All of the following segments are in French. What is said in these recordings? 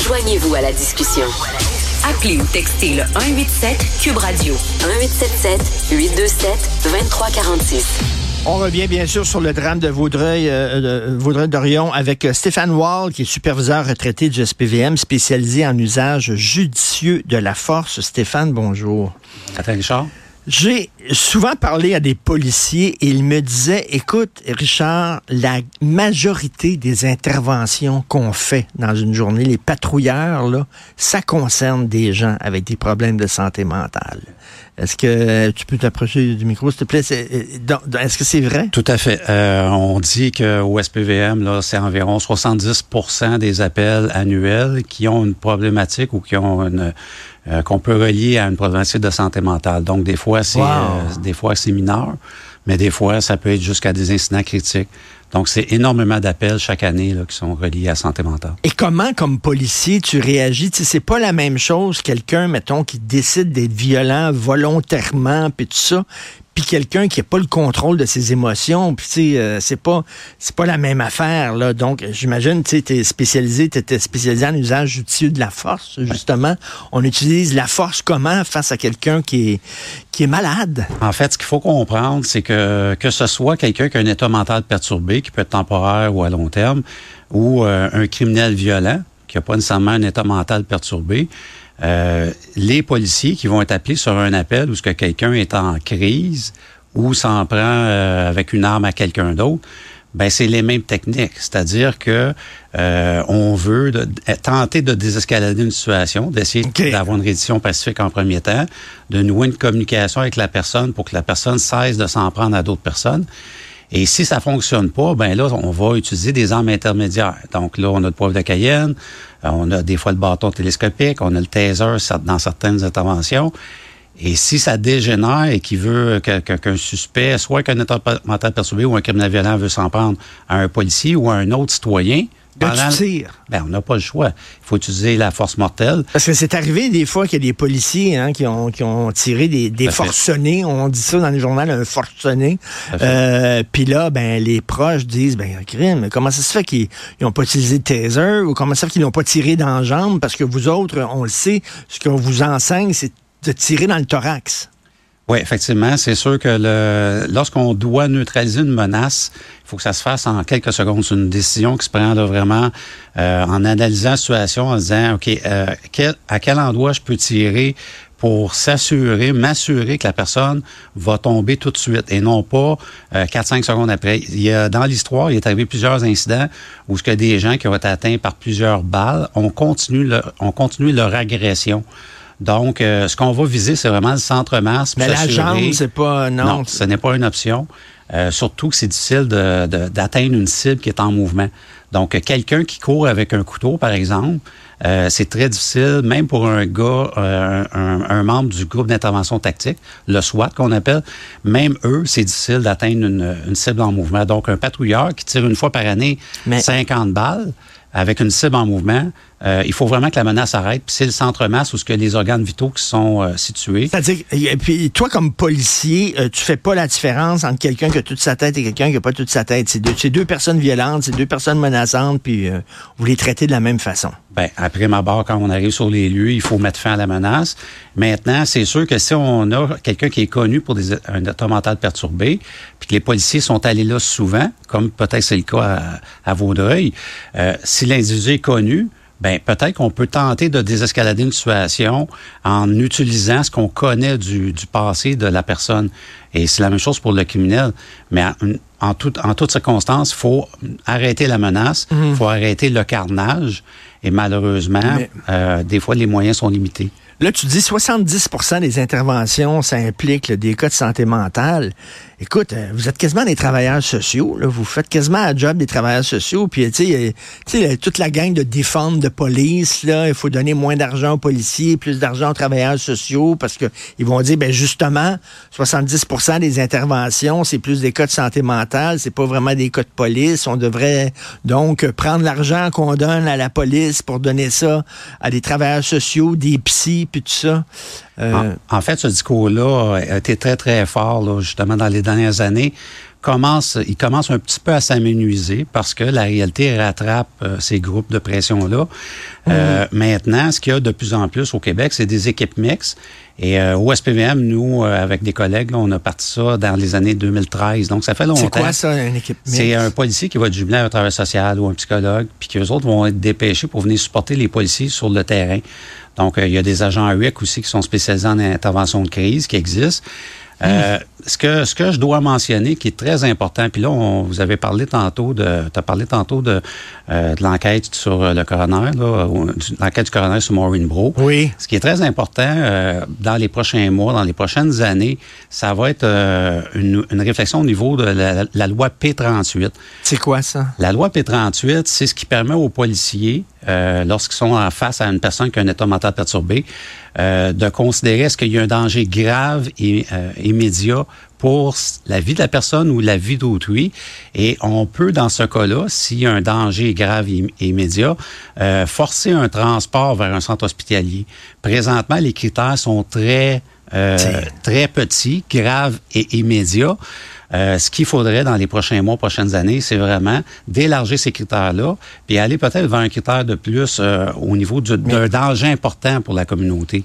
Joignez-vous à la discussion. Appelez ou textez le 187 Cube Radio 1877 827 2346. On revient bien sûr sur le drame de Vaudreuil, euh, Vaudreuil d'Orion avec euh, Stéphane Wall, qui est superviseur retraité du SPVM, spécialisé en usage judicieux de la force. Stéphane, bonjour. Attends, Richard. J'ai souvent parlé à des policiers et ils me disaient, écoute, Richard, la majorité des interventions qu'on fait dans une journée, les patrouilleurs, là, ça concerne des gens avec des problèmes de santé mentale. Est-ce que tu peux t'approcher du micro, s'il te plaît? Euh, est-ce que c'est vrai? Tout à fait. Euh, on dit qu'au SPVM, là, c'est environ 70% des appels annuels qui ont une problématique ou qui ont une euh, qu'on peut relier à une problématique de santé mentale. Donc, des fois, c'est des fois c'est mineur, mais des fois, ça peut être jusqu'à des incidents critiques. Donc, c'est énormément d'appels chaque année là, qui sont reliés à santé mentale. Et comment, comme policier, tu réagis? C'est pas la même chose, quelqu'un, mettons, qui décide d'être violent volontairement, puis tout ça, puis quelqu'un qui n'a pas le contrôle de ses émotions, puis tu sais, euh, c'est pas c'est pas la même affaire là. Donc j'imagine tu es spécialisé, tu étais spécialisé en usage judicieux de la force justement. On utilise la force comment face à quelqu'un qui est qui est malade? En fait, ce qu'il faut comprendre, c'est que que ce soit quelqu'un qui a un état mental perturbé, qui peut être temporaire ou à long terme, ou euh, un criminel violent qui n'a pas nécessairement un état mental perturbé, euh, les policiers qui vont être appelés sur un appel où ce que quelqu'un est en crise ou s'en prend euh, avec une arme à quelqu'un d'autre, ben c'est les mêmes techniques, c'est-à-dire que euh, on veut tenter de désescalader une situation, d'essayer d'avoir une reddition pacifique en premier temps, de nouer une communication avec la personne pour que la personne cesse de s'en prendre à d'autres personnes. Et si ça fonctionne pas, ben là, on va utiliser des armes intermédiaires. Donc là, on a le poivre de Cayenne, euh, on a des fois le bâton télescopique, on a le taser dans certaines interventions. Et si ça dégénère et qu'il veut qu'un suspect, soit qu'un mental perturbé ou un criminel violent veut s'en prendre à un policier ou à un autre citoyen, ben, ben, on n'a pas le choix. Il faut utiliser la force mortelle. Parce que c'est arrivé des fois qu'il y a des policiers hein, qui, ont, qui ont tiré des, des forcenés. On dit ça dans les journaux, un forcené. Euh, Puis là, ben, les proches disent, ben, crime, comment ça se fait qu'ils n'ont pas utilisé de taser? Ou comment ça se fait qu'ils n'ont pas tiré dans la jambe? Parce que vous autres, on le sait, ce qu'on vous enseigne, c'est de tirer dans le thorax. Oui, effectivement, c'est sûr que le, lorsqu'on doit neutraliser une menace, il faut que ça se fasse en quelques secondes. C'est une décision qui se prend là, vraiment euh, en analysant la situation, en disant, OK, euh, à quel endroit je peux tirer pour s'assurer, m'assurer que la personne va tomber tout de suite et non pas euh, 4-5 secondes après. Il y a, dans l'histoire, il est arrivé plusieurs incidents où ce que des gens qui ont été atteints par plusieurs balles ont continué leur, ont continué leur agression. Donc, euh, ce qu'on va viser, c'est vraiment le centre-masse. Mais la jambe, c'est pas... Non, non ce n'est pas une option. Euh, surtout que c'est difficile d'atteindre une cible qui est en mouvement. Donc, quelqu'un qui court avec un couteau, par exemple, euh, c'est très difficile, même pour un gars, un, membre du groupe d'intervention tactique, le SWAT qu'on appelle, même eux, c'est difficile d'atteindre une, cible en mouvement. Donc, un patrouilleur qui tire une fois par année 50 balles avec une cible en mouvement, euh, il faut vraiment que la menace arrête. Puis c'est le centre-masse où ce que les organes vitaux qui sont euh, situés. C'est-à-dire, et puis toi comme policier, euh, tu fais pas la différence entre quelqu'un qui a toute sa tête et quelqu'un qui a pas toute sa tête. C'est deux, deux personnes violentes, c'est deux personnes menaçantes, puis vous les traitez de la même façon. Ben ma barre, quand on arrive sur les lieux, il faut mettre fin à la menace. Maintenant, c'est sûr que si on a quelqu'un qui est connu pour des, un état mental perturbé, puis que les policiers sont allés là souvent, comme peut-être c'est le cas à, à Vaudreuil, si l'individu est connu, ben peut-être qu'on peut tenter de désescalader une situation en utilisant ce qu'on connaît du, du, passé de la personne. Et c'est la même chose pour le criminel. Mais en, en, en toutes circonstances, il faut arrêter la menace, il mhm. faut arrêter le carnage. Et malheureusement, euh, des fois, les moyens sont limités. Là, tu dis 70% des interventions, ça implique des cas de santé mentale. Écoute, euh, vous êtes quasiment des travailleurs sociaux. Là. Vous faites quasiment un job des travailleurs sociaux. Puis, tu sais, toute la gang de défendre de police, là, il faut donner moins d'argent aux policiers, plus d'argent aux travailleurs sociaux parce que ils vont dire, ben justement, 70% des interventions, c'est plus des cas de santé mentale, c'est pas vraiment des cas de police. On devrait donc prendre l'argent qu'on donne à la police pour donner ça à des travailleurs sociaux, des psys, puis tout ça. Euh, en, fait, ce discours-là été très, très fort, justement, dans les dernières années commence, il commence un petit peu à s'amenuiser parce que la réalité rattrape euh, ces groupes de pression-là. Euh, maintenant, ce qu'il y a de plus en plus au Québec, c'est des équipes mixtes. Et euh, au SPVM, nous, avec des collègues, on a parti ça dans les années 2013. Donc, ça fait longtemps. C'est quoi ça, une équipe mixte? C'est un policier qui va être jumelé à un travailleur social ou un psychologue, puis qu'eux autres vont être dépêchés pour venir supporter les policiers sur le terrain. Donc, il y a des agents UEC aussi qui sont spécialisés en intervention de crise qui existent. Euh, ce que ce que je dois mentionner qui est très important, puis là, on, vous avez parlé tantôt de, tu as parlé tantôt de, euh, de l'enquête sur le coroner, l'enquête du coroner sur Maureen Bro. Oui. Ce qui est très important euh, dans les prochains mois, dans les prochaines années, ça va être une, une, réflexion au niveau de la, la loi P38. C'est quoi ça? La loi P38, c'est ce qui permet aux policiers, lorsqu'ils sont en face à une personne qui a un état mental perturbé, euh, de considérer est-ce qu'il y a un danger grave et euh, immédiat pour la vie de la personne ou la vie d'autrui. Et on peut, dans ce cas-là, s'il y a un danger grave et immédiat, euh, forcer un transport vers un centre hospitalier. Présentement, les critères sont très, euh, très petits, graves et immédiats. Euh, ce qu'il faudrait dans les prochains mois, prochaines années, c'est vraiment d'élargir ces critères-là, puis aller peut-être vers un critère de plus euh, au niveau d'un danger important pour la communauté.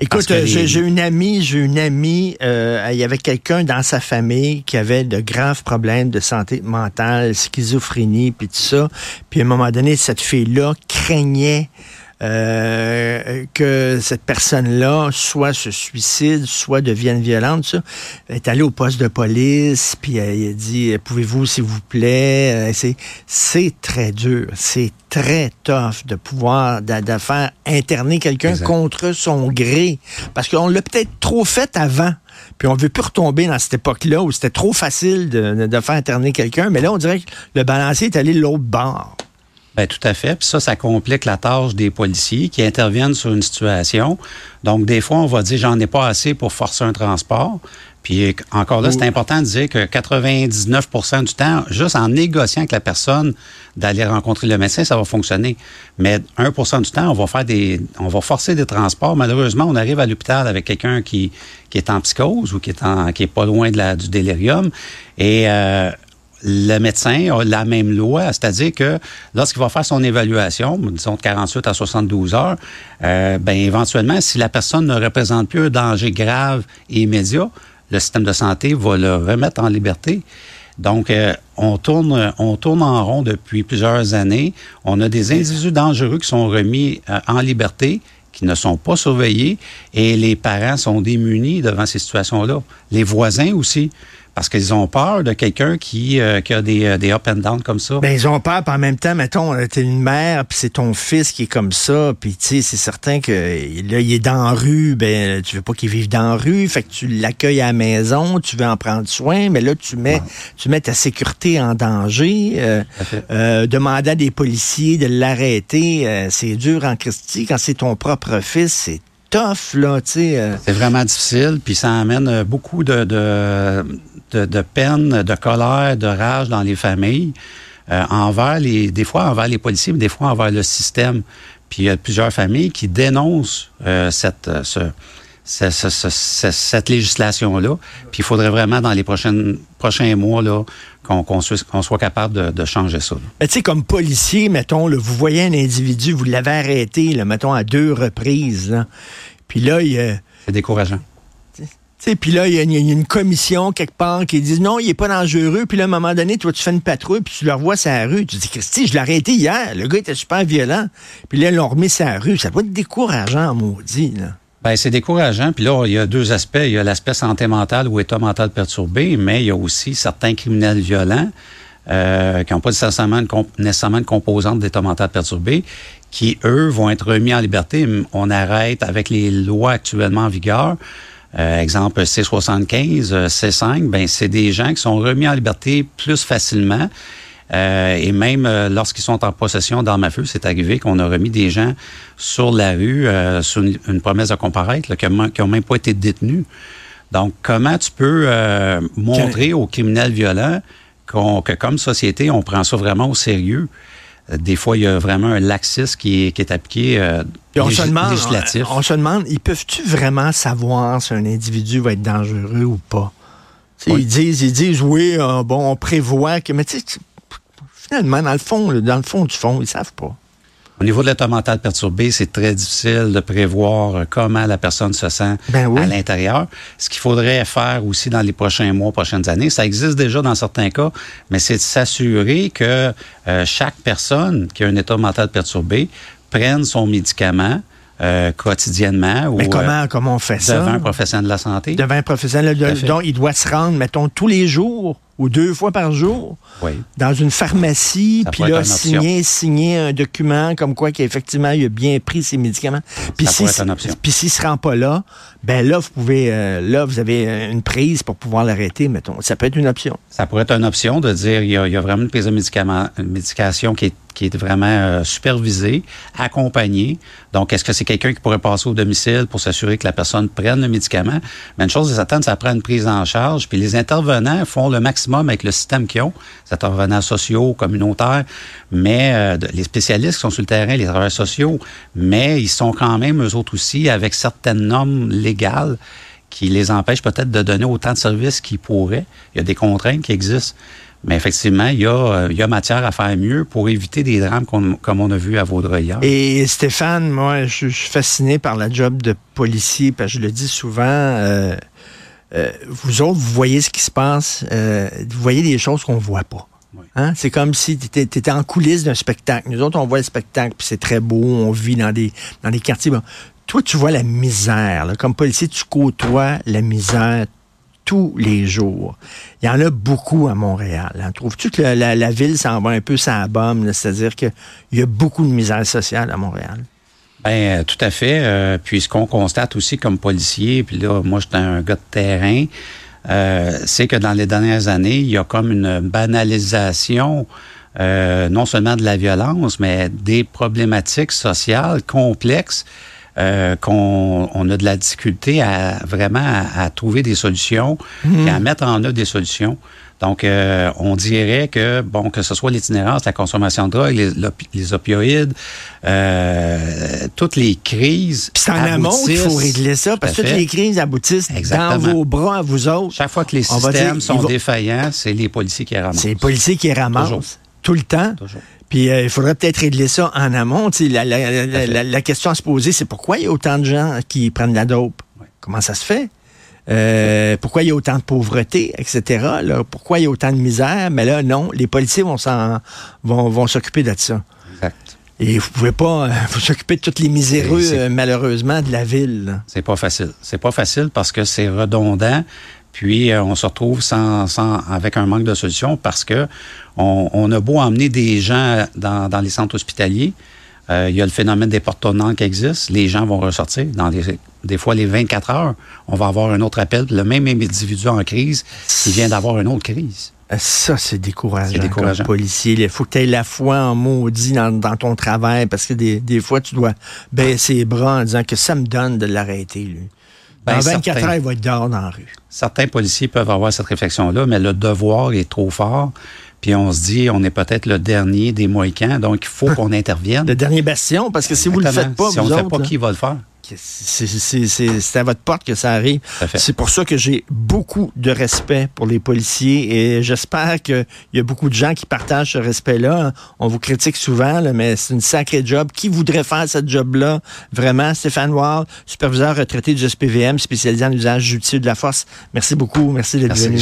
Écoute, j'ai une amie, j'ai une amie, euh, il y avait quelqu'un dans sa famille qui avait de graves problèmes de santé mentale, schizophrénie, puis tout ça. Puis à un moment donné, cette fille-là craignait euh, que cette personne-là soit se suicide, soit devienne violente. Ça. Elle est allée au poste de police, puis elle, a dit Pouvez-vous, s'il vous plaît euh, C'est très dur, c'est très tough de pouvoir de, faire interner quelqu'un contre son gré. Parce qu'on l'a peut-être trop fait avant. Puis on veut plus retomber dans cette époque-là où c'était trop facile de, de faire interner quelqu'un. Mais là, on dirait que le balancier est allé de l'autre bord. Ben, tout à fait. Puis ça, ça complique la tâche des policiers qui interviennent sur une situation. Donc, des fois, on va dire, j'en ai pas assez pour forcer un transport. Puis encore là, c'est important de dire que 99% du temps, juste en négociant avec la personne d'aller rencontrer le médecin, ça va fonctionner. Mais 1% du temps, on va faire des, on va forcer des transports. Malheureusement, on arrive à l'hôpital avec quelqu'un qui, qui est en psychose ou qui est en, qui est pas loin de la, du délirium. Et euh, le médecin a la même loi, c'est-à-dire que lorsqu'il va faire son évaluation, disons de 48 à 72 heures, euh, ben éventuellement, si la personne ne représente plus un danger grave et immédiat, le système de santé va le remettre en liberté. Donc, euh, on tourne, on tourne en rond depuis plusieurs années. On a des individus dangereux qui sont remis euh, en liberté, qui ne sont pas surveillés, et les parents sont démunis devant ces situations-là. Les voisins aussi parce qu'ils ont peur de quelqu'un qui, euh, qui a des, euh, des up and down comme ça. Ben, ils ont peur, puis en même temps, mettons, euh, t'es une mère, puis c'est ton fils qui est comme ça, puis tu sais, c'est certain que là, il est dans la rue, ben, tu veux pas qu'il vive dans la rue, fait que tu l'accueilles à la maison, tu veux en prendre soin, mais là, tu mets, tu mets ta sécurité en danger. Euh, demander à des policiers de l'arrêter, c'est dur en Christie. Quand c'est ton propre fils, c'est sais. C'est vraiment difficile, puis ça amène beaucoup de, de de, peine, de colère, de rage dans les familles, euh, envers les, des fois envers les policiers, mais des fois envers le système. Puis il y a plusieurs familles qui dénoncent euh, cette, euh, ce, cette législation-là. Puis il faudrait vraiment, dans les prochaines, prochains mois, là, qu'on soit, soit, capable de, changer ça. Tu sais, comme policier, mettons, vous voyez un individu, vous l'avez arrêté, là, mettons, à deux reprises. Là. Puis là, il... C'est décourageant. Puis là, il y, a une commission quelque part qui dit non, il est pas dangereux. Puis là, à un moment donné, toi, tu fais une patrouille, puis tu le revois sur la rue. Tu dis, Christy, je l'ai arrêté hier. Le gars était super violent. Puis là, ils l'ont remis sur la rue. Ça doit être décourageant, maudit. Là. Ben, c'est décourageant. Puis là, il y a deux aspects. Il y a l'aspect santé mentale ou état mental perturbé, mais il y a aussi certains criminels violents euh, qui n'ont pas nécessairement une, nécessairement une composante d'état mental perturbé, qui, eux, vont être remis en liberté. On arrête avec les lois actuellement en vigueur. Euh, exemple C75, euh, C5, ben c'est des gens qui sont remis en liberté plus facilement. Euh, et même lorsqu'ils sont en possession d'armes à feu, c'est arrivé qu'on a remis des gens sur la rue sur une, promesse de comparaître qui n'ont même pas été détenus. Donc, comment tu peux montrer aux criminels violents que comme société, on prend ça vraiment au sérieux? des fois, il y a vraiment un laxisme qui est, qui est appliqué euh, on se demande, législatif. On, se demande, ils peuvent-tu vraiment savoir si un individu va être dangereux ou pas? Oui. Ils disent, ils disent, oui, euh, bon, on prévoit que, mais tu sais, finalement, dans le fond, dans le fond du fond, ils savent pas. Au niveau de l'état mental perturbé, c'est très difficile de prévoir euh, comment la personne se sent ben oui. à l'intérieur. Ce qu'il faudrait faire aussi dans les prochains mois, prochaines années, ça existe déjà dans certains cas, mais c'est de s'assurer que euh, chaque personne qui a un état mental perturbé prenne son médicament euh, quotidiennement. Mais ou, comment, euh, comment on fait ça? Devant un professionnel de la santé. Devant un professionnel. De, donc, il doit se rendre, mettons, tous les jours ou deux fois par jour oui. dans une pharmacie, puis là, signer, signer un document comme quoi qu'effectivement, il a bien pris ses médicaments. Puis s'il se rend pas là, ben là, vous pouvez, euh, là, vous avez une prise pour pouvoir l'arrêter, mettons. Ça peut être une option. Ça pourrait être une option de dire il y a, il y a vraiment une prise de médicament, une médication qui est, qui est vraiment euh, supervisée, accompagnée. Donc, est-ce que c'est quelqu'un qui pourrait passer au domicile pour s'assurer que la personne prenne le médicament? Mais une chose est certaine, ça prend une prise en charge. Puis les intervenants font le maximum avec le système qu'ils ont, les intervenants sociaux, communautaires, mais euh, les spécialistes qui sont sur le terrain, les travailleurs sociaux, mais ils sont quand même, eux autres aussi, avec certaines normes légales qui les empêchent peut-être de donner autant de services qu'ils pourraient. Il y a des contraintes qui existent. Mais effectivement, il y, a, euh, matière à faire mieux pour éviter des drames comme on a vu à Vaudreuil. Et Stéphane, moi, je, je suis fasciné par la job de policier, parce que je le dis souvent, euh, euh, vous autres, vous voyez ce qui se passe, euh, vous voyez des choses qu'on voit pas. Oui. Hein? C'est comme si tu étais, en coulisses d'un spectacle. Nous autres, on voit le spectacle, puis c'est très beau, on vit dans des, dans des quartiers. Bon. Toi, tu vois la misère. là. Comme policier, tu côtoies la misère tous les jours. Il y en a beaucoup à Montréal. hein. Trouves-tu que la, la- la ville s'en va un peu sans bombe? C'est-à-dire qu'il y a beaucoup de misère sociale à Montréal? Ben, euh, tout à fait. Euh, puis ce qu'on constate aussi comme policier, puis là, moi, j'étais un gars de terrain, euh, c'est que dans les dernières années, il y a comme une banalisation, euh, non seulement de la violence, mais des problématiques sociales complexes. euh, qu'on on a de la difficulté à vraiment à, à trouver des solutions et à mettre en œuvre des solutions. Donc, euh, on dirait que, bon, que ce soit l'itinérance, la consommation de drogue, les, opioïdes, euh, toutes les crises. Puis c'est en amont qu'il faut régler ça, parce que toutes les crises aboutissent Exactement. dans vos bras à vous autres. Chaque fois que les On systèmes dire, sont vont- défaillants, c'est les policiers qui ramassent. C'est les policiers qui ramassent Toujours. tout le temps. Toujours. Puis euh, il faudrait peut-être régler ça en amont. La, la- la- fait. la- la question à se poser, c'est pourquoi il y a autant de gens qui prennent la dope? Ouais. Comment ça se fait? Euh, pourquoi il y a autant de pauvreté, etc. Là? Pourquoi il y a autant de misère? Mais là, non, les policiers vont s'en vont, vont s'occuper de ça. Exact. Et vous pouvez pas euh, vous occuper de tous les miséreux, euh, malheureusement, de la ville. C'est pas facile. C'est pas facile parce que c'est redondant. Puis euh, on se retrouve sans, sans, avec un manque de solutions parce que on, on a beau emmener des gens dans, dans les centres hospitaliers, il y a le phénomène des portes tournantes qui existe. Les gens vont ressortir. Dans les, des fois, les 24 heures, on va avoir un autre appel. Le même individu en crise, il vient d'avoir une autre crise. Euh, Ça, c'est décourageant, décourageant. comme policier. Il faut que tu aies la foi en maudit dans, dans ton travail parce que des, des fois, tu dois baisser les bras en disant que ça me donne de l'arrêter, lui. Dans Ben, 24 certain. heures, il va être dehors dans la rue. Certains policiers peuvent avoir cette réflexion-là, mais le devoir est trop fort. Puis on se dit, on est peut-être le dernier des Mohicans, donc il faut qu'on intervienne. Le dernier bastion, parce que si vous le faites pas, si vous on ne le fait pas, là, qui va le faire? C'est- à votre porte que ça arrive. C'est pour ça que j'ai beaucoup de respect pour les policiers et j'espère qu'il y a beaucoup de gens qui partagent ce respect-là. On vous critique souvent, là, mais c'est une sacrée job. Qui voudrait faire cette job-là? Vraiment, Stéphane Ward, superviseur retraité du SPVM, spécialisé en usage judicieux de la force. Merci beaucoup. Merci d'être venu.